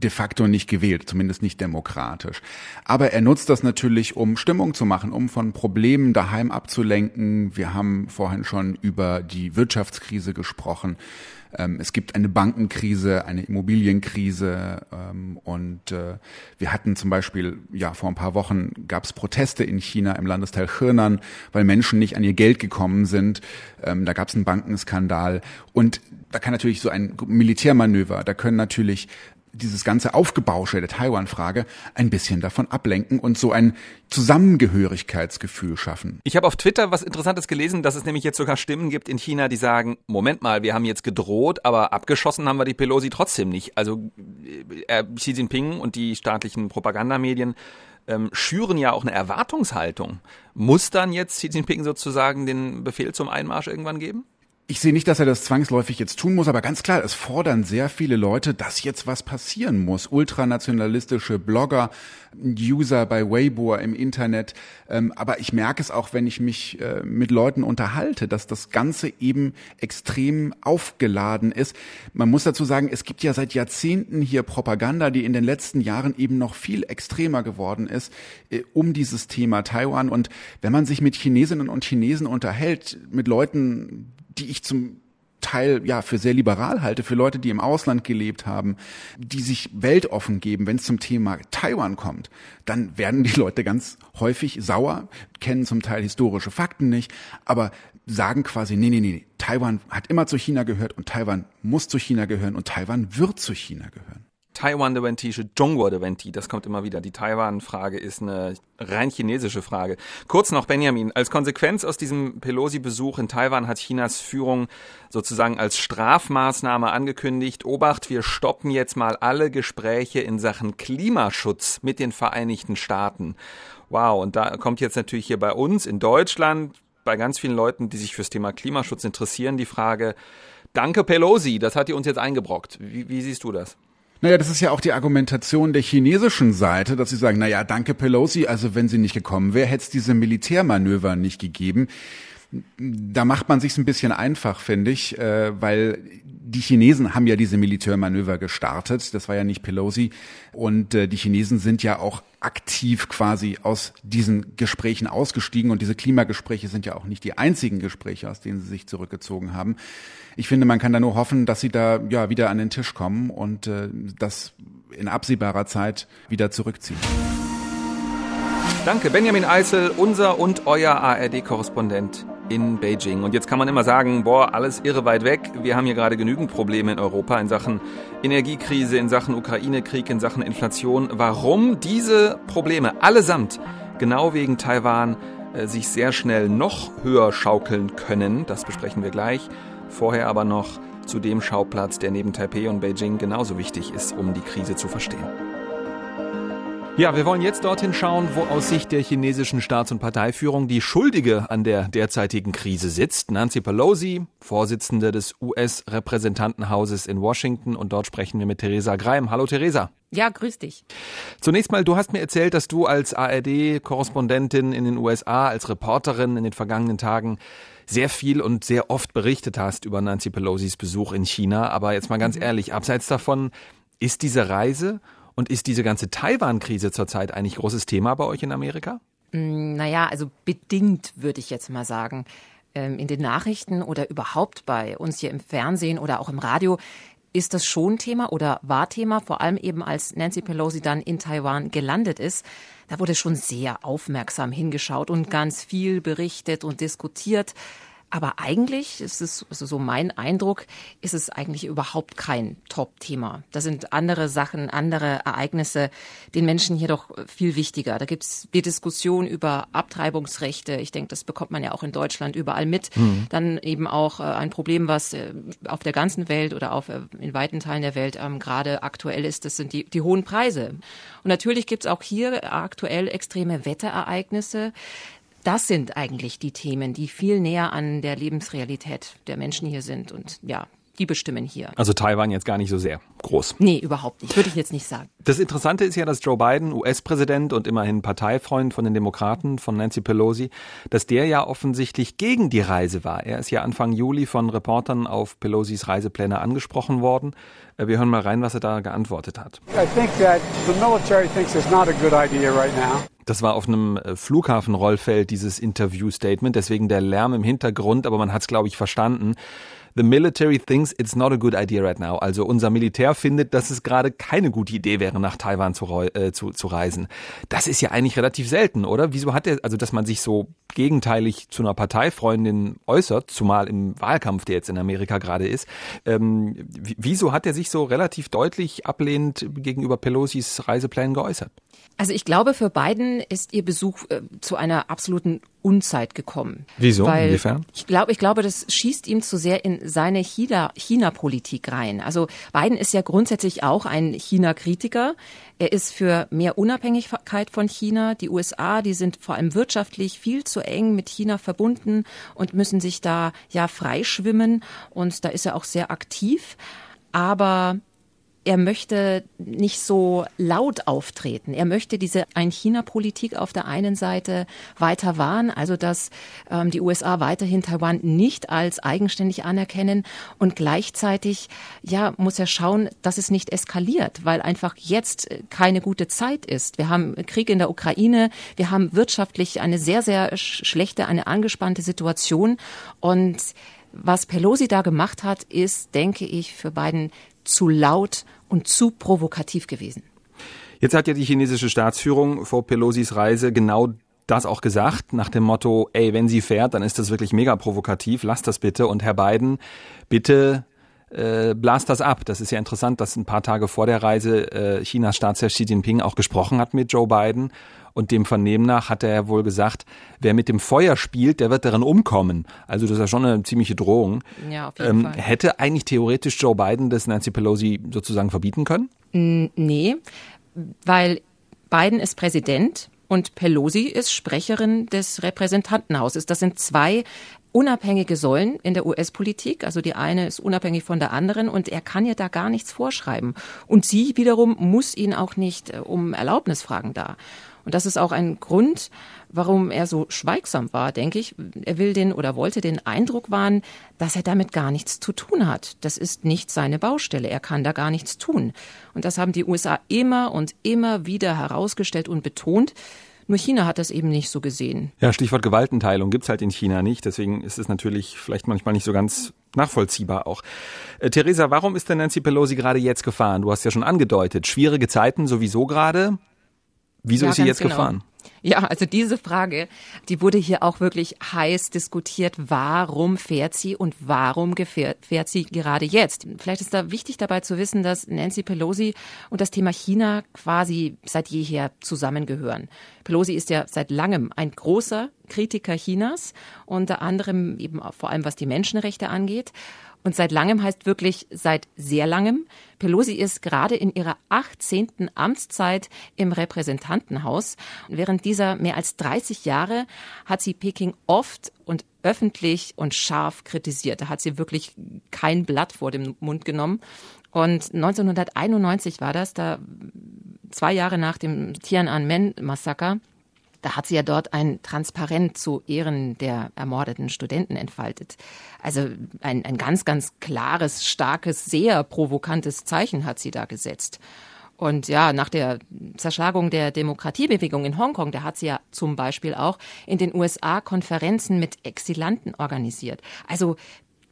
S4: de facto nicht gewählt, zumindest nicht demokratisch. Aber er nutzt das natürlich, um Stimmung zu machen, um von Problemen daheim abzulenken. Wir haben vorhin schon über die Wirtschaftskrise gesprochen. Ähm, es gibt eine Bankenkrise, eine Immobilienkrise ähm, und äh, wir hatten zum Beispiel, ja, vor ein paar Wochen gab es Proteste in China im Landesteil Henan, weil Menschen nicht an ihr Geld gekommen sind. Ähm, da gab es einen Bankenskandal und da kann natürlich so ein Militärmanöver, da können natürlich dieses ganze Aufgebausche der Taiwan-Frage ein bisschen davon ablenken und so ein Zusammengehörigkeitsgefühl schaffen.
S3: Ich habe auf Twitter was Interessantes gelesen, dass es nämlich jetzt sogar Stimmen gibt in China, die sagen, Moment mal, wir haben jetzt gedroht, aber abgeschossen haben wir die Pelosi trotzdem nicht. Also äh, Xi Jinping und die staatlichen Propagandamedien ähm, schüren ja auch eine Erwartungshaltung. Muss dann jetzt Xi Jinping sozusagen den Befehl zum Einmarsch irgendwann geben?
S4: Ich sehe nicht, dass er das zwangsläufig jetzt tun muss, aber ganz klar, es fordern sehr viele Leute, dass jetzt was passieren muss. Ultranationalistische Blogger, User bei Weibo im Internet. Ähm, aber ich merke es auch, wenn ich mich äh, mit Leuten unterhalte, dass das Ganze eben extrem aufgeladen ist. Man muss dazu sagen, es gibt ja seit Jahrzehnten hier Propaganda, die in den letzten Jahren eben noch viel extremer geworden ist, äh, um dieses Thema Taiwan. Und wenn man sich mit Chinesinnen und Chinesen unterhält, mit Leuten, die ich zum Teil ja für sehr liberal halte, für Leute, die im Ausland gelebt haben, die sich weltoffen geben, wenn es zum Thema Taiwan kommt, dann werden die Leute ganz häufig sauer, kennen zum Teil historische Fakten nicht, aber sagen quasi, nee, nee, nee, Taiwan hat immer zu China gehört und Taiwan muss zu China gehören und Taiwan wird zu China gehören.
S3: Taiwan de Wenti, Zhongguo de Wenti, das kommt immer wieder. Die Taiwan-Frage ist eine rein chinesische Frage. Kurz noch, Benjamin, als Konsequenz aus diesem Pelosi-Besuch in Taiwan hat Chinas Führung sozusagen als Strafmaßnahme angekündigt, Obacht, wir stoppen jetzt mal alle Gespräche in Sachen Klimaschutz mit den Vereinigten Staaten. Wow, und da kommt jetzt natürlich hier bei uns in Deutschland, bei ganz vielen Leuten, die sich fürs Thema Klimaschutz interessieren, die Frage, danke Pelosi, das hat ihr uns jetzt eingebrockt. Wie, wie siehst du das?
S4: Naja, das ist ja auch die Argumentation der chinesischen Seite, dass sie sagen, naja, danke Pelosi, also wenn sie nicht gekommen wäre, hätte es diese Militärmanöver nicht gegeben. Da macht man sich's ein bisschen einfach, finde ich, äh, weil die Chinesen haben ja diese Militärmanöver gestartet. Das war ja nicht Pelosi. Und äh, die Chinesen sind ja auch aktiv quasi aus diesen Gesprächen ausgestiegen. Und diese Klimagespräche sind ja auch nicht die einzigen Gespräche, aus denen sie sich zurückgezogen haben ich finde, man kann da nur hoffen, dass sie da ja wieder an den Tisch kommen und äh, das in absehbarer Zeit wieder zurückziehen.
S3: Danke, Benjamin Eisel, unser und euer ARD-Korrespondent in Beijing. Und jetzt kann man immer sagen, boah, alles irre weit weg. Wir haben hier gerade genügend Probleme in Europa in Sachen Energiekrise, in Sachen Ukraine-Krieg, in Sachen Inflation. Warum diese Probleme allesamt genau wegen Taiwan äh, sich sehr schnell noch höher schaukeln können, das besprechen wir gleich. Vorher aber noch zu dem Schauplatz, der neben Taipei und Beijing genauso wichtig ist, um die Krise zu verstehen. Ja, wir wollen jetzt dorthin schauen, wo aus Sicht der chinesischen Staats- und Parteiführung die Schuldige an der derzeitigen Krise sitzt. Nancy Pelosi, Vorsitzende des US-Repräsentantenhauses in Washington. Und dort sprechen wir mit Theresa Greim. Hallo Theresa.
S10: Ja, grüß dich.
S3: Zunächst mal, du hast mir erzählt, dass du als ARD-Korrespondentin in den USA, als Reporterin in den vergangenen Tagen sehr viel und sehr oft berichtet hast über Nancy Pelosis Besuch in China. Aber jetzt mal ganz mhm. ehrlich, abseits davon, ist diese Reise und ist diese ganze Taiwan-Krise zurzeit eigentlich großes Thema bei euch in Amerika?
S10: Mm, naja, also bedingt würde ich jetzt mal sagen. Ähm, in den Nachrichten oder überhaupt bei uns hier im Fernsehen oder auch im Radio ist das schon Thema oder war Thema, vor allem eben als Nancy Pelosi dann in Taiwan gelandet ist. Da wurde schon sehr aufmerksam hingeschaut und ganz viel berichtet und diskutiert. Aber eigentlich ist es, also so mein Eindruck, ist es eigentlich überhaupt kein Top-Thema. Da sind andere Sachen, andere Ereignisse den Menschen hier doch viel wichtiger. Da gibt es die Diskussion über Abtreibungsrechte. Ich denke, das bekommt man ja auch in Deutschland überall mit. Mhm. Dann eben auch äh, ein Problem, was äh, auf der ganzen Welt oder auf, äh, in weiten Teilen der Welt ähm, gerade aktuell ist. Das sind die, die hohen Preise. Und natürlich gibt es auch hier aktuell extreme Wetterereignisse das sind eigentlich die Themen, die viel näher an der Lebensrealität der Menschen hier sind. Und ja, die bestimmen hier.
S3: Also Taiwan jetzt gar nicht so sehr groß.
S10: Nee, überhaupt nicht. Würde ich jetzt nicht sagen.
S3: Das Interessante ist ja, dass Joe Biden, US-Präsident und immerhin Parteifreund von den Demokraten, von Nancy Pelosi, dass der ja offensichtlich gegen die Reise war. Er ist ja Anfang Juli von Reportern auf Pelosis Reisepläne angesprochen worden. Äh, wir hören mal rein, was er da geantwortet hat. I think that the military thinks it's not a good idea right now. Das war auf einem äh, Flughafenrollfeld, dieses Interview-Statement, deswegen der Lärm im Hintergrund, aber man hat es, glaube ich, verstanden. The military thinks it's not a good idea right now. Also unser Militär findet, dass es gerade keine gute Idee wäre, nach Taiwan zu, äh, zu, zu reisen. Das ist ja eigentlich relativ selten, oder? Wieso hat er, also dass man sich so gegenteilig zu einer Parteifreundin äußert, zumal im Wahlkampf, der jetzt in Amerika gerade ist. Ähm, wieso hat er sich so relativ deutlich ablehnend gegenüber Pelosis Reiseplänen geäußert?
S10: Also ich glaube, für Biden ist ihr Besuch äh, zu einer absoluten Unzeit gekommen.
S3: Wieso?
S10: Weil Inwiefern? Ich glaube, ich glaube, das schießt ihm zu sehr in seine China-Politik China rein. Also Biden ist ja grundsätzlich auch ein China-Kritiker. Er ist für mehr Unabhängigkeit von China. Die USA, die sind vor allem wirtschaftlich viel zu eng mit China verbunden und müssen sich da ja freischwimmen. Und da ist er auch sehr aktiv. Aber er möchte nicht so laut auftreten. Er möchte diese Ein-China-Politik auf der einen Seite weiter wahren, also dass ähm, die USA weiterhin Taiwan nicht als eigenständig anerkennen und gleichzeitig ja muss er schauen, dass es nicht eskaliert, weil einfach jetzt keine gute Zeit ist. Wir haben Krieg in der Ukraine, wir haben wirtschaftlich eine sehr sehr schlechte, eine angespannte Situation und Was Pelosi da gemacht hat, ist, denke ich, für Biden zu laut und zu provokativ gewesen.
S3: Jetzt hat ja die chinesische Staatsführung vor Pelosis Reise genau das auch gesagt, nach dem Motto, ey, wenn sie fährt, dann ist das wirklich mega provokativ, lasst das bitte. Und Herr Biden, bitte äh, blast das ab. Das ist ja interessant, dass ein paar Tage vor der Reise äh, Chinas Staatschef Xi Jinping auch gesprochen hat mit Joe Biden. Und dem Vernehmen nach hat er wohl gesagt, wer mit dem Feuer spielt, der wird darin umkommen. Also das ist ja schon eine ziemliche Drohung.
S10: Ja, auf jeden ähm, Fall.
S3: Hätte eigentlich theoretisch Joe Biden das Nancy Pelosi sozusagen verbieten können?
S10: Nee, weil Biden ist Präsident und Pelosi ist Sprecherin des Repräsentantenhauses. Das sind zwei unabhängige Säulen in der US-Politik. Also die eine ist unabhängig von der anderen und er kann ihr da gar nichts vorschreiben. Und sie wiederum muss ihn auch nicht äh, um Erlaubnis fragen da. Und das ist auch ein Grund, warum er so schweigsam war, denke ich. Er will den oder wollte den Eindruck wahren, dass er damit gar nichts zu tun hat. Das ist nicht seine Baustelle. Er kann da gar nichts tun. Und das haben die USA immer und immer wieder herausgestellt und betont. Nur China hat das eben nicht so gesehen.
S3: Ja, Stichwort Gewaltenteilung gibt's halt in China nicht. Deswegen ist es natürlich vielleicht manchmal nicht so ganz nachvollziehbar auch. Äh, Theresa, warum ist denn Nancy Pelosi gerade jetzt gefahren? Du hast ja schon angedeutet, schwierige Zeiten sowieso gerade. Wieso ja, ist sie jetzt genau. gefahren?
S10: Ja, also diese Frage, die wurde hier auch wirklich heiß diskutiert. Warum fährt sie und warum fährt sie gerade jetzt? Vielleicht ist da wichtig dabei zu wissen, dass Nancy Pelosi und das Thema China quasi seit jeher zusammengehören. Pelosi ist ja seit langem ein großer Kritiker Chinas, unter anderem eben vor allem was die Menschenrechte angeht. Und seit langem heißt wirklich seit sehr langem. Pelosi ist gerade in ihrer 18. Amtszeit im Repräsentantenhaus. Während dieser mehr als 30 Jahre hat sie Peking oft und öffentlich und scharf kritisiert. Da hat sie wirklich kein Blatt vor dem Mund genommen. Und 1991 war das, da zwei Jahre nach dem Tiananmen-Massaker, da hat sie ja dort ein Transparent zu Ehren der ermordeten Studenten entfaltet. Also ein, ein ganz, ganz klares, starkes, sehr provokantes Zeichen hat sie da gesetzt. Und ja, nach der Zerschlagung der Demokratiebewegung in Hongkong, da hat sie ja zum Beispiel auch in den USA Konferenzen mit Exilanten organisiert. Also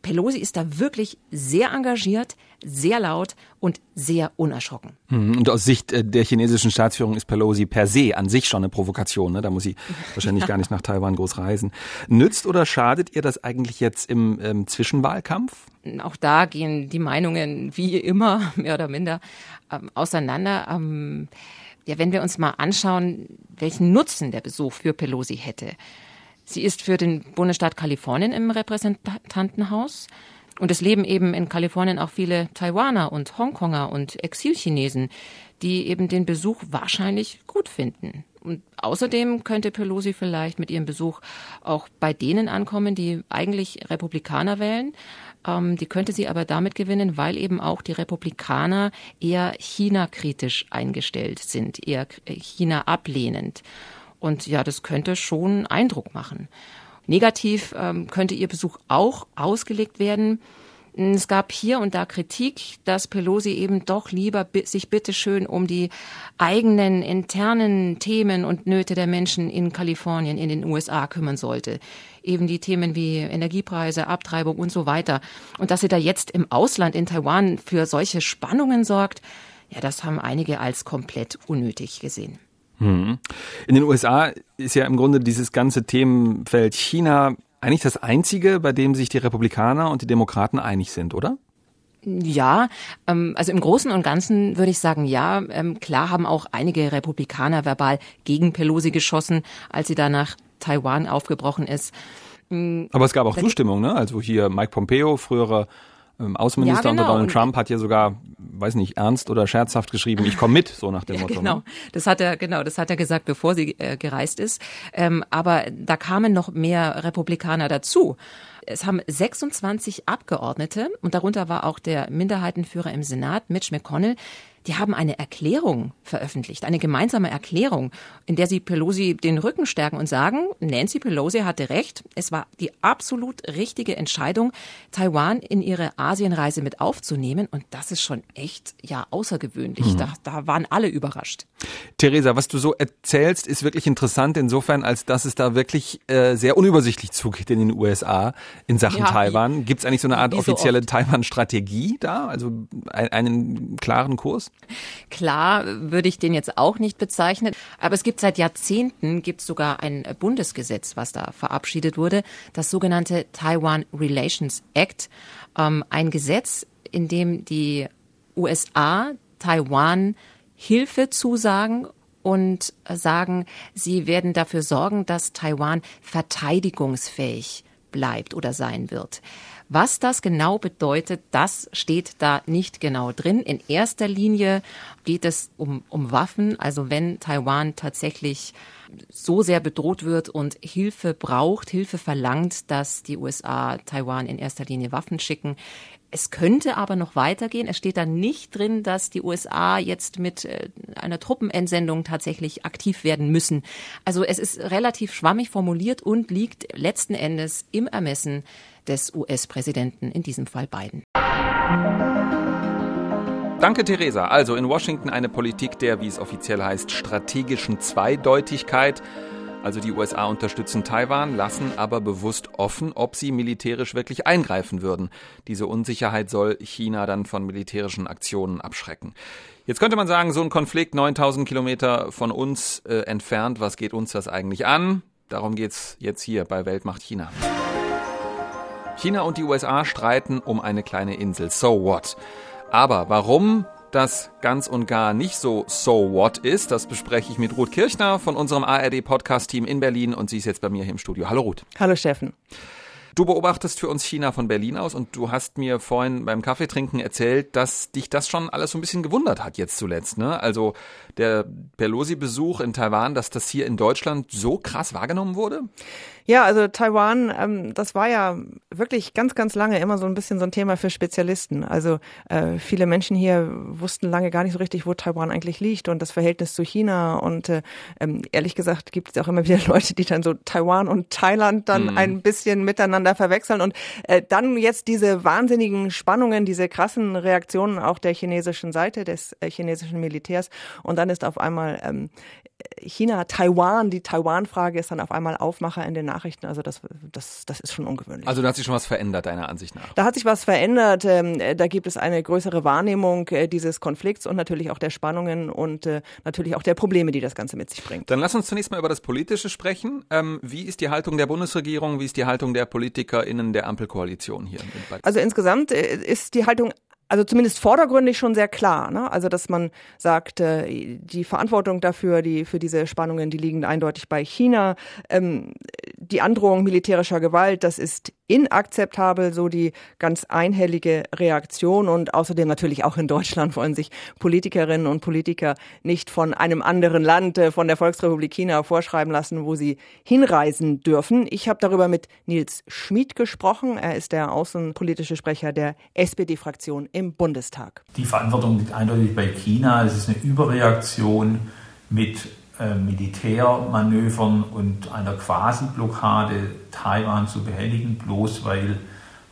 S10: Pelosi ist da wirklich sehr engagiert, sehr laut und sehr unerschrocken.
S3: Mhm. Und aus Sicht äh, der chinesischen Staatsführung ist Pelosi per se an sich schon eine Provokation. Ne? Da muss sie wahrscheinlich gar nicht nach Taiwan groß reisen. Nützt oder schadet ihr das eigentlich jetzt im ähm, Zwischenwahlkampf?
S10: Auch da gehen die Meinungen wie immer mehr oder minder ähm, auseinander. Ähm, ja, wenn wir uns mal anschauen, welchen Nutzen der Besuch für Pelosi hätte. Sie ist für den Bundesstaat Kalifornien im Repräsentantenhaus. Und es leben eben in Kalifornien auch viele Taiwaner und Hongkonger und Exilchinesen, die eben den Besuch wahrscheinlich gut finden. Und außerdem könnte Pelosi vielleicht mit ihrem Besuch auch bei denen ankommen, die eigentlich Republikaner wählen. Ähm, die könnte sie aber damit gewinnen, weil eben auch die Republikaner eher China-kritisch eingestellt sind, eher China ablehnend. Und ja, das könnte schon Eindruck machen. Negativ ähm, könnte ihr Besuch auch ausgelegt werden. Es gab hier und da Kritik, dass Pelosi eben doch lieber sich bitteschön um die eigenen internen Themen und Nöte der Menschen in Kalifornien, in den USA kümmern sollte. Eben die Themen wie Energiepreise, Abtreibung und so weiter. Und dass sie da jetzt im Ausland in Taiwan für solche Spannungen sorgt, ja, das haben einige als komplett unnötig gesehen.
S3: Hm. In den USA ist ja im Grunde dieses ganze Themenfeld China eigentlich das einzige, bei dem sich die Republikaner und die Demokraten einig sind, oder?
S10: Ja, ähm, also im Großen und Ganzen würde ich sagen, ja. Ähm, klar haben auch einige Republikaner verbal gegen Pelosi geschossen, als sie da nach Taiwan aufgebrochen ist.
S3: Aber es gab auch Zustimmung, ne? Also hier Mike Pompeo, früherer Außenminister ja, genau. unter Donald Trump hat ja sogar, weiß nicht, ernst oder scherzhaft geschrieben, ich komme mit, so nach dem ja, Motto.
S10: Genau,
S3: ne?
S10: das hat er, genau, das hat er gesagt, bevor sie äh, gereist ist. Ähm, aber da kamen noch mehr Republikaner dazu. Es haben 26 Abgeordnete und darunter war auch der Minderheitenführer im Senat, Mitch McConnell, die haben eine Erklärung veröffentlicht, eine gemeinsame Erklärung, in der sie Pelosi den Rücken stärken und sagen, Nancy Pelosi hatte recht, es war die absolut richtige Entscheidung, Taiwan in ihre Asienreise mit aufzunehmen und das ist schon echt ja außergewöhnlich. Mhm. Da, da waren alle überrascht.
S3: Theresa, was du so erzählst, ist wirklich interessant insofern, als dass es da wirklich äh, sehr unübersichtlich zugeht in den USA in Sachen ja, Taiwan. Gibt es eigentlich so eine Art offizielle so Taiwan-Strategie da, also einen klaren Kurs?
S10: Klar würde ich den jetzt auch nicht bezeichnen, aber es gibt seit Jahrzehnten gibt sogar ein Bundesgesetz, was da verabschiedet wurde, das sogenannte Taiwan Relations Act, ähm, ein Gesetz, in dem die USA Taiwan Hilfe zusagen und sagen, sie werden dafür sorgen, dass Taiwan verteidigungsfähig bleibt oder sein wird. Was das genau bedeutet, das steht da nicht genau drin. In erster Linie geht es um, um Waffen. Also wenn Taiwan tatsächlich so sehr bedroht wird und Hilfe braucht, Hilfe verlangt, dass die USA Taiwan in erster Linie Waffen schicken. Es könnte aber noch weitergehen. Es steht da nicht drin, dass die USA jetzt mit äh, einer Truppenentsendung tatsächlich aktiv werden müssen. Also es ist relativ schwammig formuliert und liegt letzten Endes im Ermessen des US-Präsidenten, in diesem Fall Biden.
S3: Danke, Theresa. Also in Washington eine Politik der, wie es offiziell heißt, strategischen Zweideutigkeit. Also die USA unterstützen Taiwan, lassen aber bewusst offen, ob sie militärisch wirklich eingreifen würden. Diese Unsicherheit soll China dann von militärischen Aktionen abschrecken. Jetzt könnte man sagen, so ein Konflikt 9000 Kilometer von uns äh, entfernt, was geht uns das eigentlich an? Darum geht's jetzt hier bei Weltmacht China. China und die USA streiten um eine kleine Insel. So what? Aber warum das ganz und gar nicht so so what ist, das bespreche ich mit Ruth Kirchner von unserem ARD Podcast Team in Berlin und sie ist jetzt bei mir hier im Studio. Hallo Ruth.
S2: Hallo Steffen.
S3: Du beobachtest für uns China von Berlin aus und du hast mir vorhin beim Kaffeetrinken erzählt, dass dich das schon alles so ein bisschen gewundert hat jetzt zuletzt. Ne? Also der Pelosi-Besuch in Taiwan, dass das hier in Deutschland so krass wahrgenommen wurde?
S2: Ja, also Taiwan, ähm, das war ja wirklich ganz, ganz lange immer so ein bisschen so ein Thema für Spezialisten. Also äh, viele Menschen hier wussten lange gar nicht so richtig, wo Taiwan eigentlich liegt und das Verhältnis zu China. Und äh, ähm, ehrlich gesagt gibt es auch immer wieder Leute, die dann so Taiwan und Thailand dann mhm. ein bisschen miteinander verwechseln. Und äh, dann jetzt diese wahnsinnigen Spannungen, diese krassen Reaktionen auch der chinesischen Seite, des äh, chinesischen Militärs. Und dann ist auf einmal ähm, China, Taiwan, die Taiwan-Frage ist dann auf einmal Aufmacher in den Nachrichten. Also das, das, das ist schon ungewöhnlich.
S3: Also da hat sich schon was verändert, deiner Ansicht nach?
S2: Da hat sich was verändert. Ähm, da gibt es eine größere Wahrnehmung äh, dieses Konflikts und natürlich auch der Spannungen und äh, natürlich auch der Probleme, die das Ganze mit sich bringt.
S3: Dann lass uns zunächst mal über das Politische sprechen. Ähm, wie ist die Haltung der Bundesregierung? Wie ist die Haltung der PolitikerInnen der Ampelkoalition hier?
S2: Also insgesamt äh, ist die Haltung also zumindest vordergründig schon sehr klar. Ne? Also dass man sagt, äh, die Verantwortung dafür, die für diese Spannungen, die liegen eindeutig bei China. Ähm, die Androhung militärischer Gewalt, das ist inakzeptabel, so die ganz einhellige Reaktion. Und außerdem natürlich auch in Deutschland wollen sich Politikerinnen und Politiker nicht von einem anderen Land, äh, von der Volksrepublik China vorschreiben lassen, wo sie hinreisen dürfen. Ich habe darüber mit Nils Schmid gesprochen. Er ist der außenpolitische Sprecher der SPD-Fraktion im Bundestag.
S11: Die Verantwortung liegt eindeutig bei China. Es ist eine Überreaktion mit äh, Militärmanövern und einer Quasi-Blockade Taiwan zu behelligen, bloß weil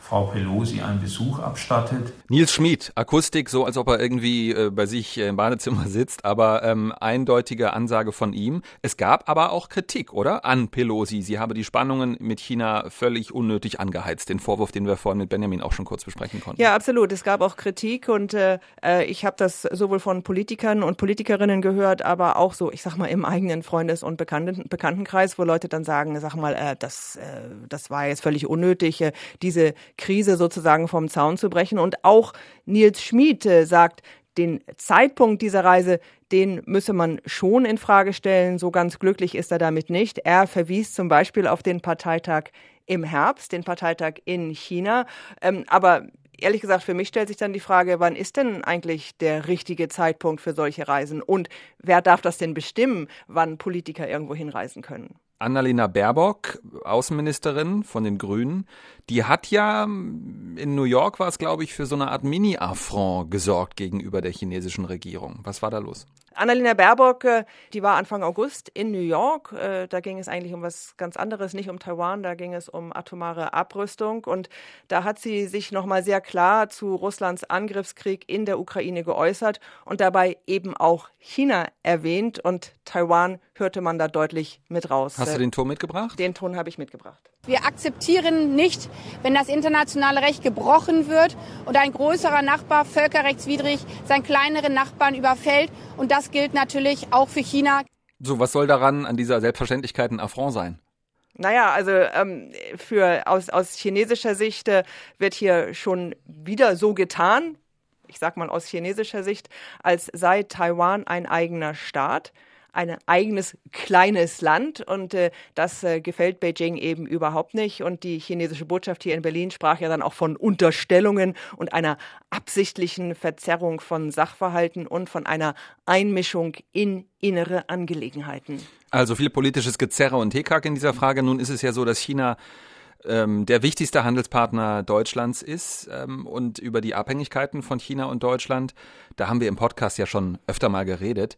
S11: Frau Pelosi einen Besuch abstattet.
S3: Nils Schmid, Akustik, so als ob er irgendwie äh, bei sich im Badezimmer sitzt, aber ähm, eindeutige Ansage von ihm. Es gab aber auch Kritik, oder? An Pelosi. Sie habe die Spannungen mit China völlig unnötig angeheizt. Den Vorwurf, den wir vorhin mit Benjamin auch schon kurz besprechen konnten.
S2: Ja, absolut. Es gab auch Kritik und äh, äh ich habe das sowohl von Politikern und Politikerinnen gehört, aber auch so, ich sag mal, im eigenen Freundes- und Bekannten Bekanntenkreis, wo Leute dann sagen, sag mal, äh, das, äh, das war jetzt völlig unnötig, diese Krise sozusagen vom Zaun zu brechen. Und auch Nils Schmid äh, sagt, den Zeitpunkt dieser Reise, den müsse man schon in Frage stellen. So ganz glücklich ist er damit nicht. Er verwies zum Beispiel auf den Parteitag im Herbst, den Parteitag in China. Ähm, aber ehrlich gesagt, für mich stellt sich dann die Frage, wann ist denn eigentlich der richtige Zeitpunkt für solche Reisen? Und wer darf das denn bestimmen, wann Politiker irgendwo hinreisen können?
S3: Annalena Baerbock, Außenministerin von den Grünen, die hat ja in New York war es, glaube ich, für so eine Art Mini-Affront gesorgt gegenüber der chinesischen Regierung. Was war da los?
S2: Annalena Baerbock, äh, die war Anfang August in New York. Äh, da ging es eigentlich um was ganz anderes, nicht um Taiwan, da ging es um atomare Abrüstung. Und da hat sie sich nochmal sehr klar zu Russlands Angriffskrieg in der Ukraine geäußert und dabei eben auch China erwähnt. Und Taiwan hörte man da deutlich mit raus.
S3: Hast du den Ton mitgebracht?
S2: Den Ton habe ich mitgebracht.
S12: Wir akzeptieren nicht, wenn das internationale Recht gebrochen wird und ein größerer Nachbar völkerrechtswidrig seinen kleineren Nachbarn überfällt. Und das gilt natürlich auch für China.
S3: So, was soll daran an dieser Selbstverständlichkeit ein Affront sein?
S2: Naja, also ähm, für aus, aus chinesischer Sicht äh, wird hier schon wieder so getan, ich sag mal aus chinesischer Sicht, als sei Taiwan ein eigener Staat ein eigenes kleines Land und äh, das äh, gefällt Beijing eben überhaupt nicht. Und die chinesische Botschaft hier in Berlin sprach ja dann auch von Unterstellungen und einer absichtlichen Verzerrung von Sachverhalten und von einer Einmischung in innere Angelegenheiten.
S3: Also viel politisches Gezerre und Hickhack in dieser Frage. Nun ist es ja so, dass China ähm, der wichtigste Handelspartner Deutschlands ist ähm, und über die Abhängigkeiten von China und Deutschland, da haben wir im Podcast ja schon öfter mal geredet.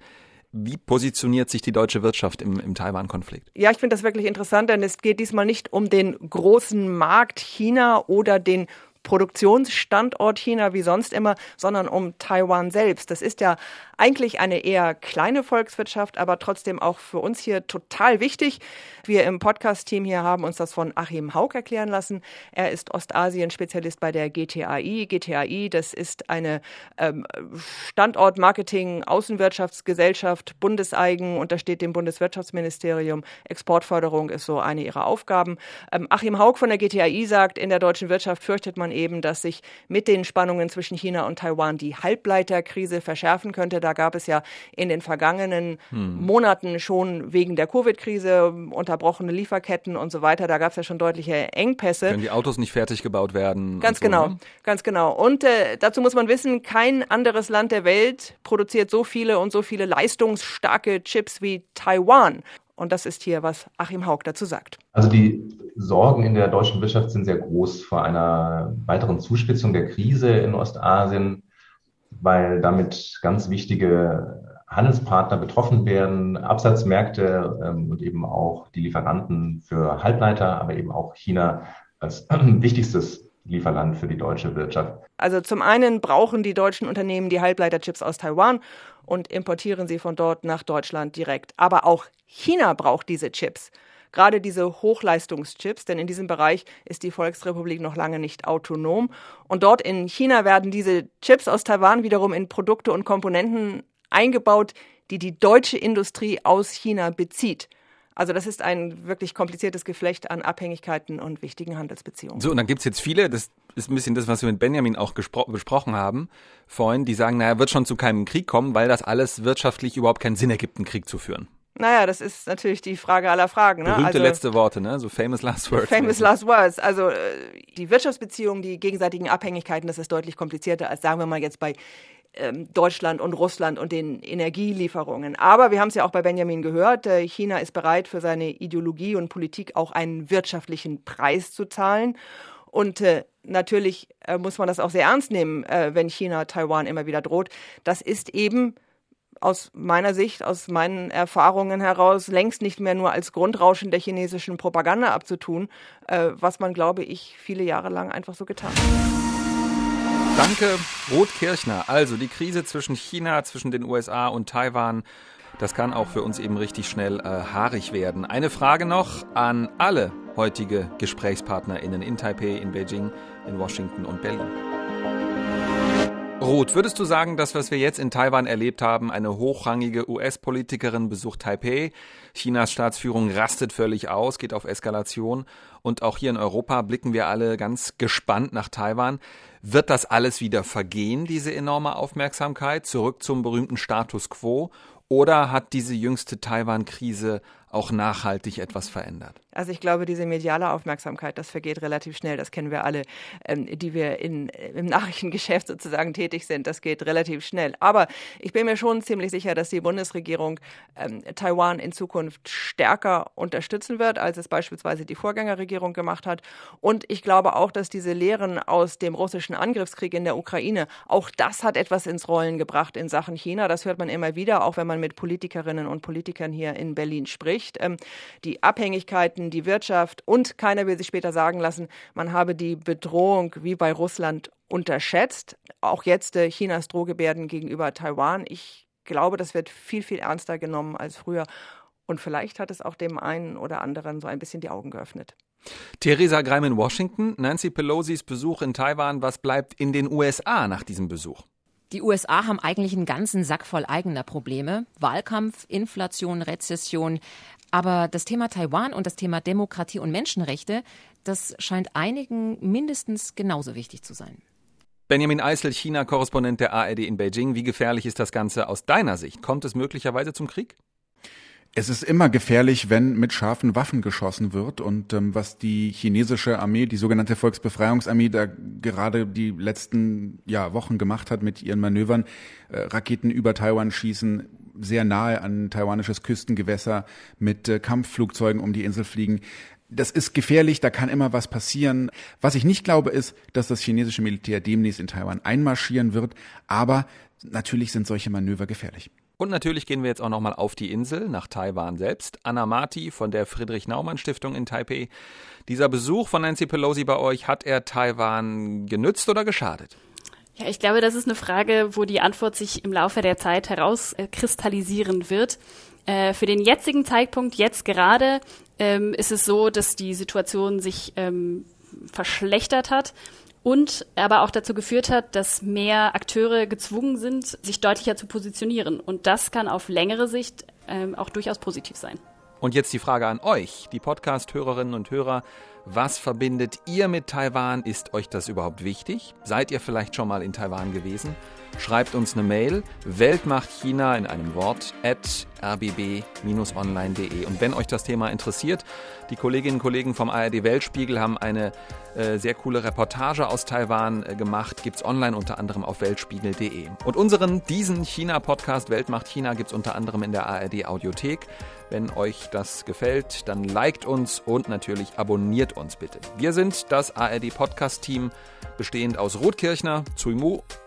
S3: Wie positioniert sich die deutsche Wirtschaft im, im Taiwan-Konflikt?
S2: Ja, ich finde das wirklich interessant, denn es geht diesmal nicht um den großen Markt China oder den Produktionsstandort China wie sonst immer, sondern um Taiwan selbst. Das ist ja eigentlich eine eher kleine Volkswirtschaft, aber trotzdem auch für uns hier total wichtig. Wir im Podcast-Team hier haben uns das von Achim Haug erklären lassen. Er ist Ostasien-Spezialist bei der GTAI. GTAI, das ist eine ähm, Standort-Marketing-Außenwirtschaftsgesellschaft, bundeseigen, untersteht dem Bundeswirtschaftsministerium. Exportförderung ist so eine ihrer Aufgaben. Ähm, Achim Haug von der GTAI sagt, in der deutschen Wirtschaft fürchtet man eben, dass sich mit den Spannungen zwischen China und Taiwan die Halbleiterkrise verschärfen könnte. Da gab es ja in den vergangenen hm. Monaten schon wegen der Covid-Krise unterbrochene Lieferketten und so weiter. Da gab es ja schon deutliche Engpässe.
S3: Können die Autos nicht fertig gebaut werden?
S2: Ganz so, genau, ne? ganz genau. Und äh, dazu muss man wissen, kein anderes Land der Welt produziert so viele und so viele leistungsstarke Chips wie Taiwan. Und das ist hier, was Achim Haug dazu sagt.
S5: Also die Sorgen in der deutschen Wirtschaft sind sehr groß vor einer weiteren Zuspitzung der Krise in Ostasien, weil damit ganz wichtige Handelspartner betroffen werden, Absatzmärkte ähm, und eben auch die Lieferanten für Halbleiter, aber eben auch China als wichtigstes Lieferland für die deutsche Wirtschaft.
S2: Also zum einen brauchen die deutschen Unternehmen die Halbleiterchips aus Taiwan und importieren sie von dort nach Deutschland direkt. Aber auch China braucht diese Chips. Gerade diese Hochleistungschips, denn in diesem Bereich ist die Volksrepublik noch lange nicht autonom. Und dort in China werden diese Chips aus Taiwan wiederum in Produkte und Komponenten eingebaut, die die deutsche Industrie aus China bezieht. Also das ist ein wirklich kompliziertes Geflecht an Abhängigkeiten und wichtigen Handelsbeziehungen.
S3: So, und dann gibt es jetzt viele, das ist ein bisschen das, was wir mit Benjamin auch besprochen haben vorhin, die sagen, naja, wird schon zu keinem Krieg kommen, weil das alles wirtschaftlich überhaupt keinen Sinn ergibt, einen Krieg zu führen.
S2: Naja, das ist natürlich die Frage aller Fragen.
S3: Ne? Berühmte also, letzte Worte, ne? So famous last words.
S2: Famous last words. Also äh, die Wirtschaftsbeziehungen, die gegenseitigen Abhängigkeiten, das ist deutlich komplizierter als sagen wir mal jetzt bei ähm, Deutschland und Russland und den Energielieferungen. Aber wir haben es ja auch bei Benjamin gehört, äh, China ist bereit, für seine Ideologie und Politik auch einen wirtschaftlichen Preis zu zahlen. Und äh, natürlich äh, muss man das auch sehr ernst nehmen, äh, wenn China Taiwan immer wieder droht. Das ist eben aus meiner Sicht, aus meinen Erfahrungen heraus, längst nicht mehr nur als Grundrauschen der chinesischen Propaganda abzutun, äh, was man, glaube ich, viele Jahre lang einfach so getan hat.
S3: Danke, Rotkirchner. Also die Krise zwischen China, zwischen den USA und Taiwan, das kann auch für uns eben richtig schnell äh, haarig werden. Eine Frage noch an alle heutige GesprächspartnerInnen in Taipei, in Beijing, in Washington und Berlin. Roth, würdest du sagen, dass was wir jetzt in Taiwan erlebt haben, eine hochrangige US-Politikerin besucht Taipei, Chinas Staatsführung rastet völlig aus, geht auf Eskalation und auch hier in Europa blicken wir alle ganz gespannt nach Taiwan. Wird das alles wieder vergehen, diese enorme Aufmerksamkeit, zurück zum berühmten Status quo? Oder hat diese jüngste Taiwan-Krise auch nachhaltig etwas verändert?
S2: Also ich glaube, diese mediale Aufmerksamkeit, das vergeht relativ schnell. Das kennen wir alle, ähm, die wir in, im Nachrichtengeschäft sozusagen tätig sind. Das geht relativ schnell. Aber ich bin mir schon ziemlich sicher, dass die Bundesregierung ähm, Taiwan in Zukunft stärker unterstützen wird, als es beispielsweise die Vorgängerregierung gemacht hat. Und ich glaube auch, dass diese Lehren aus dem russischen Angriffskrieg in der Ukraine, auch das hat etwas ins Rollen gebracht in Sachen China. Das hört man immer wieder, auch wenn man mit Politikerinnen und Politikern hier in Berlin spricht. Ähm, die Abhängigkeiten, die Wirtschaft und keiner will sich später sagen lassen, man habe die Bedrohung wie bei Russland unterschätzt. Auch jetzt äh, Chinas Drohgebärden gegenüber Taiwan. Ich glaube, das wird viel, viel ernster genommen als früher. Und vielleicht hat es auch dem einen oder anderen so ein bisschen die Augen geöffnet.
S3: Theresa Greim in Washington, Nancy Pelosis Besuch in Taiwan, was bleibt in den USA nach diesem Besuch?
S10: Die USA haben eigentlich einen ganzen Sack voll eigener Probleme. Wahlkampf, Inflation, Rezession. Aber das Thema Taiwan und das Thema Demokratie und Menschenrechte, das scheint einigen mindestens genauso wichtig zu sein.
S3: Benjamin Eisel, China-Korrespondent der ARD in Beijing. Wie gefährlich ist das Ganze aus deiner Sicht? Kommt es möglicherweise zum Krieg?
S4: Es ist immer gefährlich, wenn mit scharfen Waffen geschossen wird. Und ähm, was die chinesische Armee, die sogenannte Volksbefreiungsarmee, da gerade die letzten ja, Wochen gemacht hat mit ihren Manövern, äh, Raketen über Taiwan schießen, sehr nahe an taiwanisches Küstengewässer mit äh, Kampfflugzeugen um die Insel fliegen. Das ist gefährlich, da kann immer was passieren. Was ich nicht glaube, ist, dass das chinesische Militär demnächst in Taiwan einmarschieren wird. Aber natürlich sind solche Manöver gefährlich.
S3: Und natürlich gehen wir jetzt auch nochmal auf die Insel, nach Taiwan selbst. Anna Marti von der Friedrich-Naumann-Stiftung in Taipei. Dieser Besuch von Nancy Pelosi bei euch, hat er Taiwan genützt oder geschadet?
S6: Ja, ich glaube, das ist eine Frage, wo die Antwort sich im Laufe der Zeit herauskristallisieren wird. Äh, für den jetzigen Zeitpunkt, jetzt gerade, ähm, ist es so, dass die Situation sich ähm, verschlechtert hat und aber auch dazu geführt hat, dass mehr Akteure gezwungen sind, sich deutlicher zu positionieren. Und das kann auf längere Sicht ähm, auch durchaus positiv sein.
S3: Und jetzt die Frage an euch, die Podcast-Hörerinnen und Hörer. Was verbindet ihr mit Taiwan? Ist euch das überhaupt wichtig? Seid ihr vielleicht schon mal in Taiwan gewesen? Schreibt uns eine Mail, Weltmacht China in einem Wort, at rbb-online.de. Und wenn euch das Thema interessiert, die Kolleginnen und Kollegen vom ARD Weltspiegel haben eine äh, sehr coole Reportage aus Taiwan äh, gemacht, es online unter anderem auf weltspiegel.de. Und unseren, diesen China-Podcast Weltmacht China gibt es unter anderem in der ARD Audiothek. Wenn euch das gefällt, dann liked uns und natürlich abonniert uns bitte. Wir sind das ARD Podcast-Team, bestehend aus Ruth Kirchner, Zui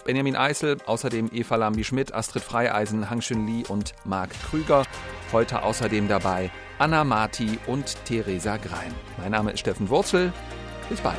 S3: Benjamin Eisel, außerdem Eva Lambi-Schmidt, Astrid Freieisen, Hang Xun Li und Marc Krüger. Heute außerdem dabei Anna Marti und Theresa Grein. Mein Name ist Steffen Wurzel. Bis bald.